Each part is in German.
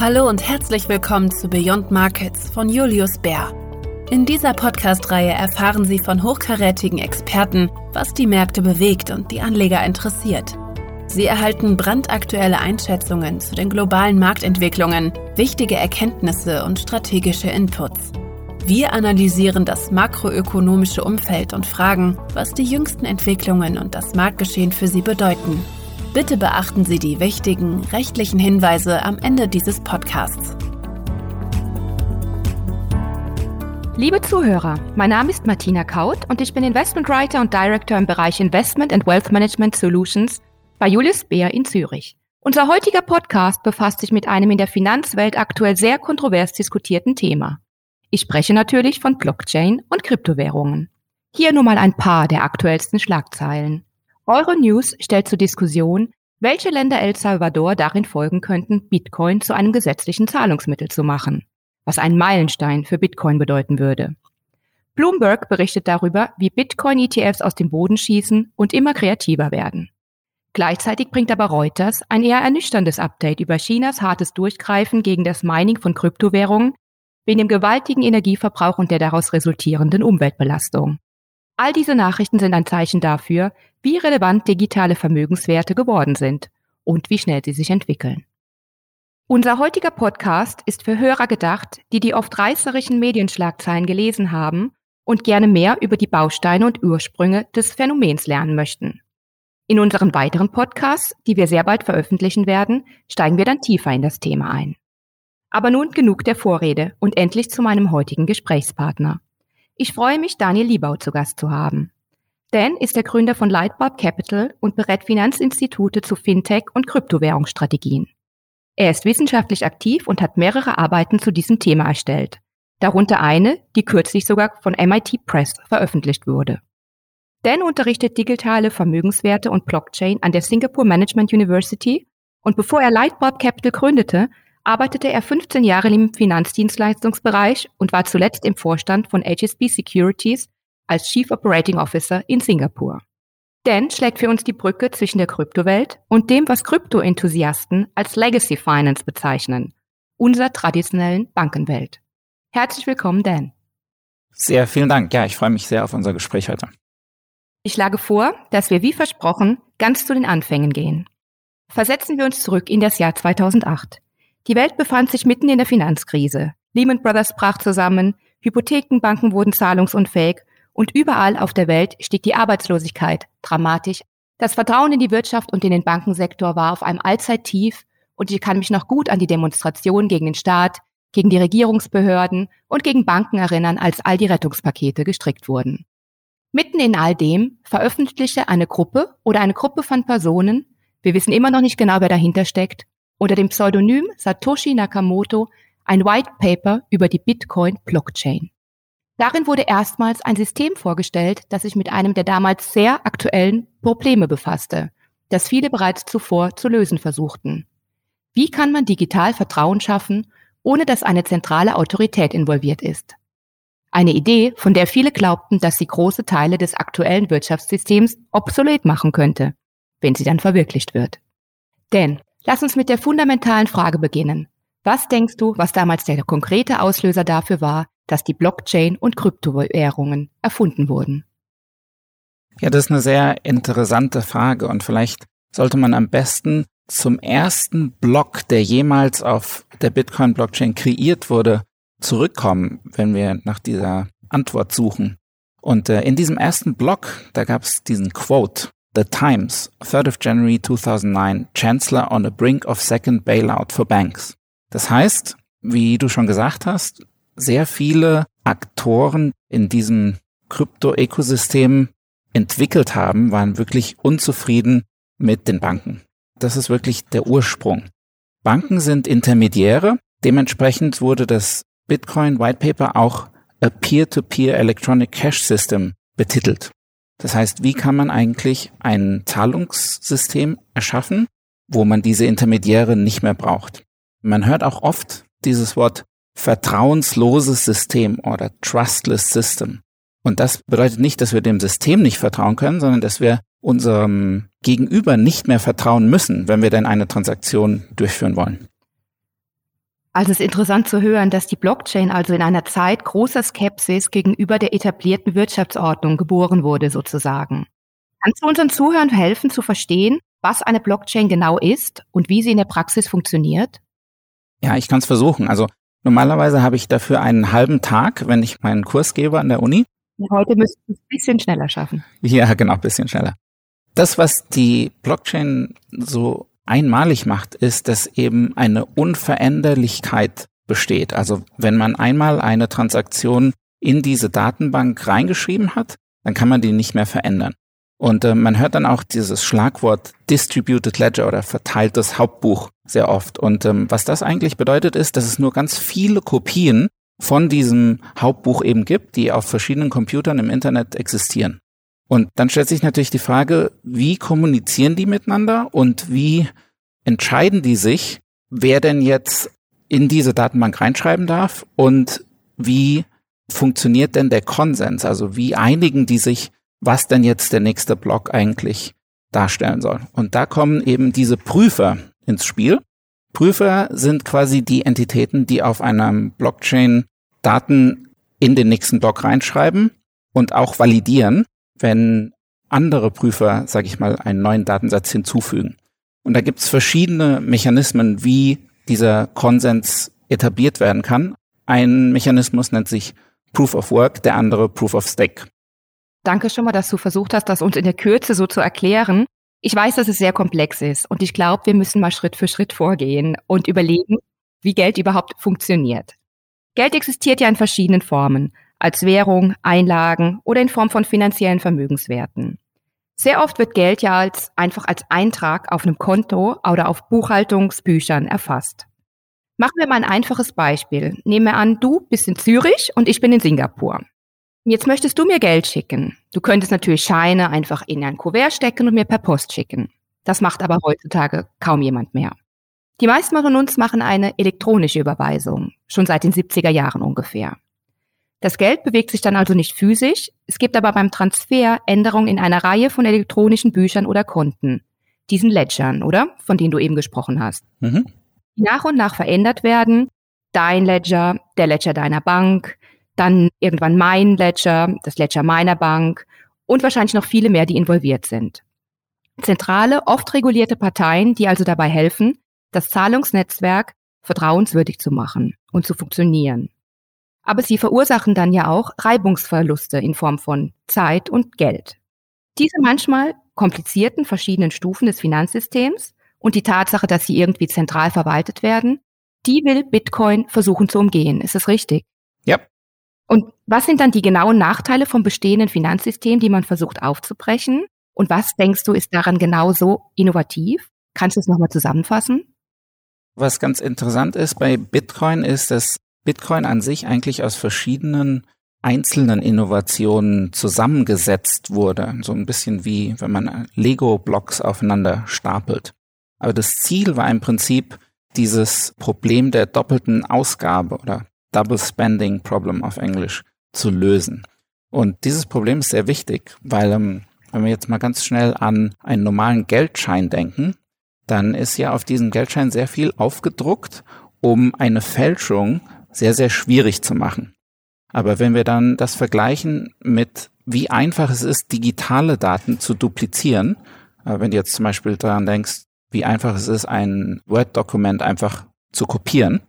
Hallo und herzlich willkommen zu Beyond Markets von Julius Bär. In dieser Podcast-Reihe erfahren Sie von hochkarätigen Experten, was die Märkte bewegt und die Anleger interessiert. Sie erhalten brandaktuelle Einschätzungen zu den globalen Marktentwicklungen, wichtige Erkenntnisse und strategische Inputs. Wir analysieren das makroökonomische Umfeld und fragen, was die jüngsten Entwicklungen und das Marktgeschehen für Sie bedeuten. Bitte beachten Sie die wichtigen rechtlichen Hinweise am Ende dieses Podcasts. Liebe Zuhörer, mein Name ist Martina Kaut und ich bin Investment Writer und Director im Bereich Investment and Wealth Management Solutions bei Julius Beer in Zürich. Unser heutiger Podcast befasst sich mit einem in der Finanzwelt aktuell sehr kontrovers diskutierten Thema. Ich spreche natürlich von Blockchain und Kryptowährungen. Hier nur mal ein paar der aktuellsten Schlagzeilen. Euronews stellt zur Diskussion, welche Länder El Salvador darin folgen könnten, Bitcoin zu einem gesetzlichen Zahlungsmittel zu machen, was einen Meilenstein für Bitcoin bedeuten würde. Bloomberg berichtet darüber, wie Bitcoin-ETFs aus dem Boden schießen und immer kreativer werden. Gleichzeitig bringt aber Reuters ein eher ernüchterndes Update über Chinas hartes Durchgreifen gegen das Mining von Kryptowährungen wegen dem gewaltigen Energieverbrauch und der daraus resultierenden Umweltbelastung. All diese Nachrichten sind ein Zeichen dafür, wie relevant digitale Vermögenswerte geworden sind und wie schnell sie sich entwickeln. Unser heutiger Podcast ist für Hörer gedacht, die die oft reißerischen Medienschlagzeilen gelesen haben und gerne mehr über die Bausteine und Ursprünge des Phänomens lernen möchten. In unseren weiteren Podcasts, die wir sehr bald veröffentlichen werden, steigen wir dann tiefer in das Thema ein. Aber nun genug der Vorrede und endlich zu meinem heutigen Gesprächspartner. Ich freue mich, Daniel Liebau zu Gast zu haben. Dan ist der Gründer von Lightbulb Capital und berät Finanzinstitute zu Fintech und Kryptowährungsstrategien. Er ist wissenschaftlich aktiv und hat mehrere Arbeiten zu diesem Thema erstellt, darunter eine, die kürzlich sogar von MIT Press veröffentlicht wurde. Dan unterrichtet digitale Vermögenswerte und Blockchain an der Singapore Management University und bevor er Lightbulb Capital gründete, arbeitete er 15 Jahre im Finanzdienstleistungsbereich und war zuletzt im Vorstand von HSB Securities als Chief Operating Officer in Singapur. Dan schlägt für uns die Brücke zwischen der Kryptowelt und dem, was Krypto-Enthusiasten als Legacy Finance bezeichnen, unserer traditionellen Bankenwelt. Herzlich willkommen, Dan. Sehr vielen Dank. Ja, ich freue mich sehr auf unser Gespräch heute. Ich schlage vor, dass wir wie versprochen ganz zu den Anfängen gehen. Versetzen wir uns zurück in das Jahr 2008. Die Welt befand sich mitten in der Finanzkrise. Lehman Brothers brach zusammen, Hypothekenbanken wurden zahlungsunfähig und überall auf der Welt stieg die Arbeitslosigkeit dramatisch. Das Vertrauen in die Wirtschaft und in den Bankensektor war auf einem Allzeittief und ich kann mich noch gut an die Demonstrationen gegen den Staat, gegen die Regierungsbehörden und gegen Banken erinnern, als all die Rettungspakete gestrickt wurden. Mitten in all dem veröffentlichte eine Gruppe oder eine Gruppe von Personen, wir wissen immer noch nicht genau, wer dahinter steckt, unter dem Pseudonym Satoshi Nakamoto ein White Paper über die Bitcoin Blockchain. Darin wurde erstmals ein System vorgestellt, das sich mit einem der damals sehr aktuellen Probleme befasste, das viele bereits zuvor zu lösen versuchten. Wie kann man digital Vertrauen schaffen, ohne dass eine zentrale Autorität involviert ist? Eine Idee, von der viele glaubten, dass sie große Teile des aktuellen Wirtschaftssystems obsolet machen könnte, wenn sie dann verwirklicht wird. Denn Lass uns mit der fundamentalen Frage beginnen. Was denkst du, was damals der konkrete Auslöser dafür war, dass die Blockchain und Kryptowährungen erfunden wurden? Ja, das ist eine sehr interessante Frage und vielleicht sollte man am besten zum ersten Block, der jemals auf der Bitcoin-Blockchain kreiert wurde, zurückkommen, wenn wir nach dieser Antwort suchen. Und äh, in diesem ersten Block, da gab es diesen Quote, The Times, 3rd of January 2009, Chancellor on the brink of second bailout for banks. Das heißt, wie du schon gesagt hast, sehr viele Aktoren in diesem Krypto-Ökosystem entwickelt haben, waren wirklich unzufrieden mit den Banken. Das ist wirklich der Ursprung. Banken sind Intermediäre. Dementsprechend wurde das Bitcoin White Paper auch a Peer-to-Peer -Peer Electronic Cash System betitelt. Das heißt, wie kann man eigentlich ein Zahlungssystem erschaffen, wo man diese Intermediäre nicht mehr braucht? Man hört auch oft dieses Wort vertrauensloses System oder trustless system. Und das bedeutet nicht, dass wir dem System nicht vertrauen können, sondern dass wir unserem Gegenüber nicht mehr vertrauen müssen, wenn wir denn eine Transaktion durchführen wollen. Also es ist interessant zu hören, dass die Blockchain also in einer Zeit großer Skepsis gegenüber der etablierten Wirtschaftsordnung geboren wurde, sozusagen. Kannst du unseren Zuhörern helfen zu verstehen, was eine Blockchain genau ist und wie sie in der Praxis funktioniert? Ja, ich kann es versuchen. Also normalerweise habe ich dafür einen halben Tag, wenn ich meinen Kurs gebe an der Uni. Heute müssten wir es ein bisschen schneller schaffen. Ja, genau, ein bisschen schneller. Das, was die Blockchain so einmalig macht, ist, dass eben eine Unveränderlichkeit besteht. Also wenn man einmal eine Transaktion in diese Datenbank reingeschrieben hat, dann kann man die nicht mehr verändern. Und äh, man hört dann auch dieses Schlagwort Distributed Ledger oder verteiltes Hauptbuch sehr oft. Und ähm, was das eigentlich bedeutet, ist, dass es nur ganz viele Kopien von diesem Hauptbuch eben gibt, die auf verschiedenen Computern im Internet existieren. Und dann stellt sich natürlich die Frage, wie kommunizieren die miteinander und wie entscheiden die sich, wer denn jetzt in diese Datenbank reinschreiben darf und wie funktioniert denn der Konsens? Also wie einigen die sich, was denn jetzt der nächste Block eigentlich darstellen soll? Und da kommen eben diese Prüfer ins Spiel. Prüfer sind quasi die Entitäten, die auf einem Blockchain Daten in den nächsten Block reinschreiben und auch validieren wenn andere Prüfer, sage ich mal, einen neuen Datensatz hinzufügen. Und da gibt es verschiedene Mechanismen, wie dieser Konsens etabliert werden kann. Ein Mechanismus nennt sich Proof of Work, der andere Proof of Stake. Danke schon mal, dass du versucht hast, das uns in der Kürze so zu erklären. Ich weiß, dass es sehr komplex ist und ich glaube, wir müssen mal Schritt für Schritt vorgehen und überlegen, wie Geld überhaupt funktioniert. Geld existiert ja in verschiedenen Formen als Währung, Einlagen oder in Form von finanziellen Vermögenswerten. Sehr oft wird Geld ja als, einfach als Eintrag auf einem Konto oder auf Buchhaltungsbüchern erfasst. Machen wir mal ein einfaches Beispiel. Nehmen wir an, du bist in Zürich und ich bin in Singapur. Jetzt möchtest du mir Geld schicken. Du könntest natürlich Scheine einfach in ein Kuvert stecken und mir per Post schicken. Das macht aber heutzutage kaum jemand mehr. Die meisten von uns machen eine elektronische Überweisung, schon seit den 70er Jahren ungefähr. Das Geld bewegt sich dann also nicht physisch, es gibt aber beim Transfer Änderungen in einer Reihe von elektronischen Büchern oder Konten, diesen Ledgern, oder? Von denen du eben gesprochen hast. Mhm. Die nach und nach verändert werden. Dein Ledger, der Ledger deiner Bank, dann irgendwann mein Ledger, das Ledger meiner Bank und wahrscheinlich noch viele mehr, die involviert sind. Zentrale, oft regulierte Parteien, die also dabei helfen, das Zahlungsnetzwerk vertrauenswürdig zu machen und zu funktionieren aber sie verursachen dann ja auch Reibungsverluste in Form von Zeit und Geld. Diese manchmal komplizierten verschiedenen Stufen des Finanzsystems und die Tatsache, dass sie irgendwie zentral verwaltet werden, die will Bitcoin versuchen zu umgehen. Ist das richtig? Ja. Und was sind dann die genauen Nachteile vom bestehenden Finanzsystem, die man versucht aufzubrechen? Und was denkst du ist daran genauso innovativ? Kannst du es nochmal zusammenfassen? Was ganz interessant ist bei Bitcoin ist, dass Bitcoin an sich eigentlich aus verschiedenen einzelnen Innovationen zusammengesetzt wurde. So ein bisschen wie wenn man Lego-Blocks aufeinander stapelt. Aber das Ziel war im Prinzip dieses Problem der doppelten Ausgabe oder Double Spending Problem auf Englisch zu lösen. Und dieses Problem ist sehr wichtig, weil ähm, wenn wir jetzt mal ganz schnell an einen normalen Geldschein denken, dann ist ja auf diesem Geldschein sehr viel aufgedruckt, um eine Fälschung sehr, sehr schwierig zu machen. Aber wenn wir dann das vergleichen mit, wie einfach es ist, digitale Daten zu duplizieren, äh, wenn du jetzt zum Beispiel daran denkst, wie einfach es ist, ein Word-Dokument einfach zu kopieren,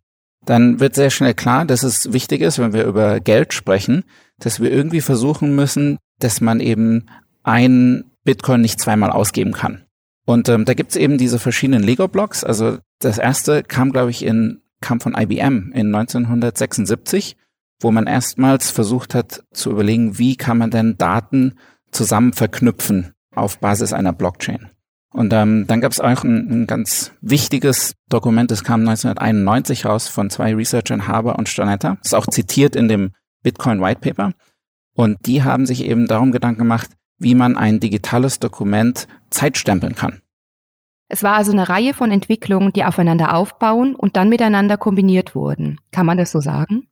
dann wird sehr schnell klar, dass es wichtig ist, wenn wir über Geld sprechen, dass wir irgendwie versuchen müssen, dass man eben ein Bitcoin nicht zweimal ausgeben kann. Und ähm, da gibt's eben diese verschiedenen Lego-Blocks. Also das erste kam, glaube ich, in kam von IBM in 1976, wo man erstmals versucht hat zu überlegen, wie kann man denn Daten zusammen verknüpfen auf Basis einer Blockchain. Und ähm, dann gab es auch ein, ein, ganz wichtiges Dokument, das kam 1991 raus von zwei Researchern, Haber und Stonetta. Das ist auch zitiert in dem Bitcoin White Paper. Und die haben sich eben darum Gedanken gemacht, wie man ein digitales Dokument zeitstempeln kann. Es war also eine Reihe von Entwicklungen, die aufeinander aufbauen und dann miteinander kombiniert wurden. Kann man das so sagen?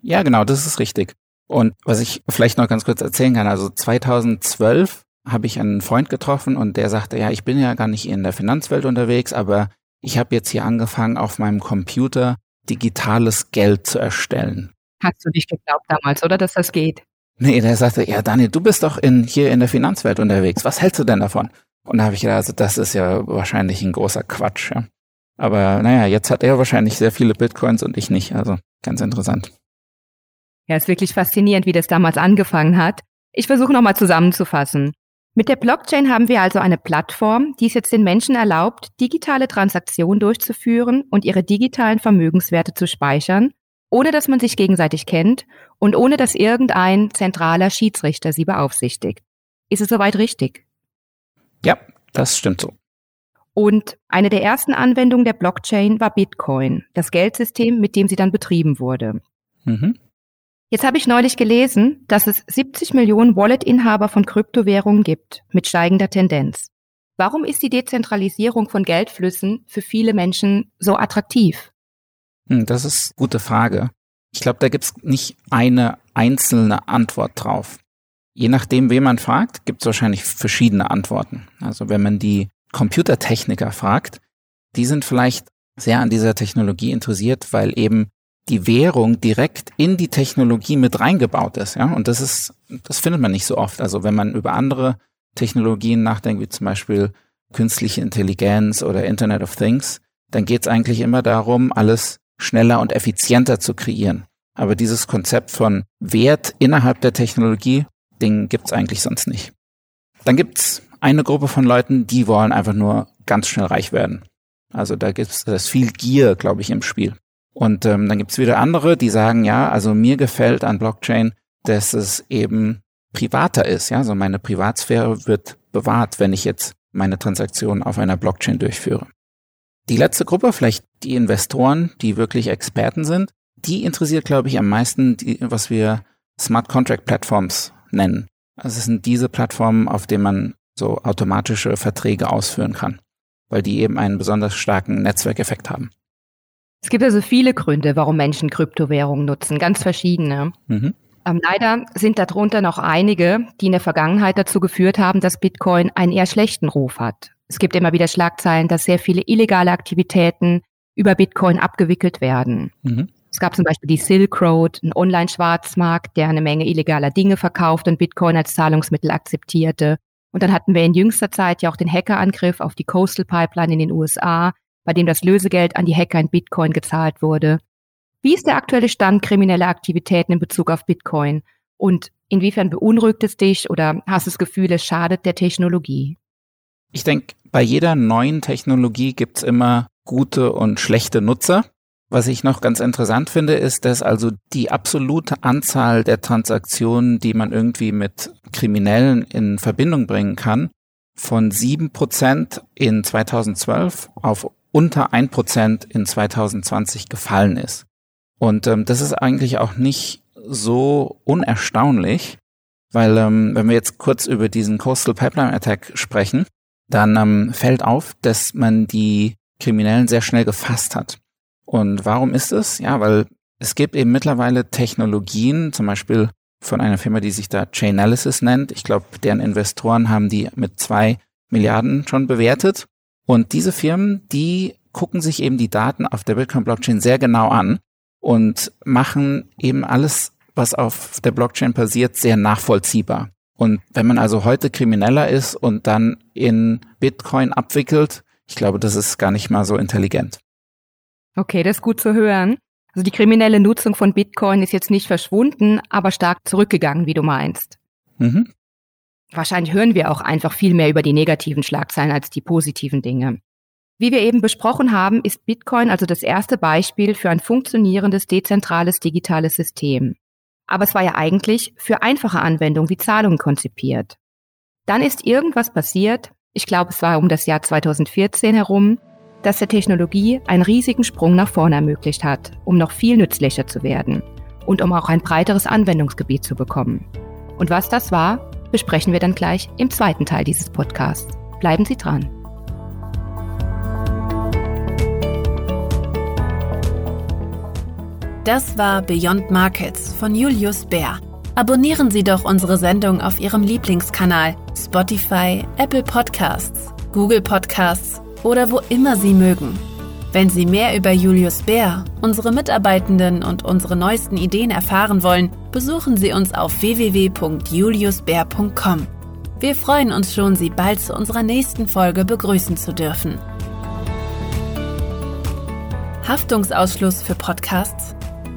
Ja, genau, das ist richtig. Und was ich vielleicht noch ganz kurz erzählen kann, also 2012 habe ich einen Freund getroffen und der sagte, ja, ich bin ja gar nicht in der Finanzwelt unterwegs, aber ich habe jetzt hier angefangen, auf meinem Computer digitales Geld zu erstellen. Hast du nicht geglaubt damals, oder, dass das geht? Nee, der sagte, ja, Daniel, du bist doch in, hier in der Finanzwelt unterwegs. Was hältst du denn davon? Und da habe ich gedacht, also das ist ja wahrscheinlich ein großer Quatsch. Ja. Aber naja, jetzt hat er wahrscheinlich sehr viele Bitcoins und ich nicht. Also ganz interessant. Ja, ist wirklich faszinierend, wie das damals angefangen hat. Ich versuche nochmal zusammenzufassen. Mit der Blockchain haben wir also eine Plattform, die es jetzt den Menschen erlaubt, digitale Transaktionen durchzuführen und ihre digitalen Vermögenswerte zu speichern, ohne dass man sich gegenseitig kennt und ohne dass irgendein zentraler Schiedsrichter sie beaufsichtigt. Ist es soweit richtig? Ja, das stimmt so. Und eine der ersten Anwendungen der Blockchain war Bitcoin, das Geldsystem, mit dem sie dann betrieben wurde. Mhm. Jetzt habe ich neulich gelesen, dass es 70 Millionen Wallet-Inhaber von Kryptowährungen gibt, mit steigender Tendenz. Warum ist die Dezentralisierung von Geldflüssen für viele Menschen so attraktiv? Hm, das ist eine gute Frage. Ich glaube, da gibt es nicht eine einzelne Antwort drauf. Je nachdem, wen man fragt, gibt es wahrscheinlich verschiedene Antworten. Also wenn man die Computertechniker fragt, die sind vielleicht sehr an dieser Technologie interessiert, weil eben die Währung direkt in die Technologie mit reingebaut ist, ja. Und das ist, das findet man nicht so oft. Also wenn man über andere Technologien nachdenkt, wie zum Beispiel künstliche Intelligenz oder Internet of Things, dann geht es eigentlich immer darum, alles schneller und effizienter zu kreieren. Aber dieses Konzept von Wert innerhalb der Technologie, den gibt's eigentlich sonst nicht. Dann gibt's eine Gruppe von Leuten, die wollen einfach nur ganz schnell reich werden. Also da gibt's das viel Gier, glaube ich, im Spiel. Und ähm, dann gibt's wieder andere, die sagen, ja, also mir gefällt an Blockchain, dass es eben privater ist. Ja, also meine Privatsphäre wird bewahrt, wenn ich jetzt meine Transaktionen auf einer Blockchain durchführe. Die letzte Gruppe, vielleicht die Investoren, die wirklich Experten sind, die interessiert, glaube ich, am meisten, die, was wir Smart Contract Platforms nennen. Also es sind diese Plattformen, auf denen man so automatische Verträge ausführen kann, weil die eben einen besonders starken Netzwerkeffekt haben. Es gibt also viele Gründe, warum Menschen Kryptowährungen nutzen, ganz verschiedene. Mhm. Ähm, leider sind darunter noch einige, die in der Vergangenheit dazu geführt haben, dass Bitcoin einen eher schlechten Ruf hat. Es gibt immer wieder Schlagzeilen, dass sehr viele illegale Aktivitäten über Bitcoin abgewickelt werden. Mhm. Es gab zum Beispiel die Silk Road, einen Online-Schwarzmarkt, der eine Menge illegaler Dinge verkauft und Bitcoin als Zahlungsmittel akzeptierte. Und dann hatten wir in jüngster Zeit ja auch den Hackerangriff auf die Coastal Pipeline in den USA, bei dem das Lösegeld an die Hacker in Bitcoin gezahlt wurde. Wie ist der aktuelle Stand krimineller Aktivitäten in Bezug auf Bitcoin? Und inwiefern beunruhigt es dich oder hast du das Gefühl, es schadet der Technologie? Ich denke, bei jeder neuen Technologie gibt's immer gute und schlechte Nutzer. Was ich noch ganz interessant finde, ist, dass also die absolute Anzahl der Transaktionen, die man irgendwie mit Kriminellen in Verbindung bringen kann, von sieben Prozent in 2012 auf unter ein Prozent in 2020 gefallen ist. Und ähm, das ist eigentlich auch nicht so unerstaunlich, weil ähm, wenn wir jetzt kurz über diesen Coastal Pipeline Attack sprechen, dann ähm, fällt auf, dass man die Kriminellen sehr schnell gefasst hat. Und warum ist es? Ja, weil es gibt eben mittlerweile Technologien, zum Beispiel von einer Firma, die sich da Chainalysis nennt. Ich glaube, deren Investoren haben die mit zwei Milliarden schon bewertet. Und diese Firmen, die gucken sich eben die Daten auf der Bitcoin-Blockchain sehr genau an und machen eben alles, was auf der Blockchain passiert, sehr nachvollziehbar. Und wenn man also heute Krimineller ist und dann in Bitcoin abwickelt, ich glaube, das ist gar nicht mal so intelligent. Okay, das ist gut zu hören. Also die kriminelle Nutzung von Bitcoin ist jetzt nicht verschwunden, aber stark zurückgegangen, wie du meinst. Mhm. Wahrscheinlich hören wir auch einfach viel mehr über die negativen Schlagzeilen als die positiven Dinge. Wie wir eben besprochen haben, ist Bitcoin also das erste Beispiel für ein funktionierendes dezentrales digitales System. Aber es war ja eigentlich für einfache Anwendungen wie Zahlungen konzipiert. Dann ist irgendwas passiert, ich glaube es war um das Jahr 2014 herum, das der Technologie einen riesigen Sprung nach vorne ermöglicht hat, um noch viel nützlicher zu werden und um auch ein breiteres Anwendungsgebiet zu bekommen. Und was das war, besprechen wir dann gleich im zweiten Teil dieses Podcasts. Bleiben Sie dran. Das war Beyond Markets von Julius Bär. Abonnieren Sie doch unsere Sendung auf Ihrem Lieblingskanal Spotify, Apple Podcasts, Google Podcasts oder wo immer Sie mögen. Wenn Sie mehr über Julius Bär, unsere Mitarbeitenden und unsere neuesten Ideen erfahren wollen, besuchen Sie uns auf www.juliusbär.com. Wir freuen uns schon, Sie bald zu unserer nächsten Folge begrüßen zu dürfen. Haftungsausschluss für Podcasts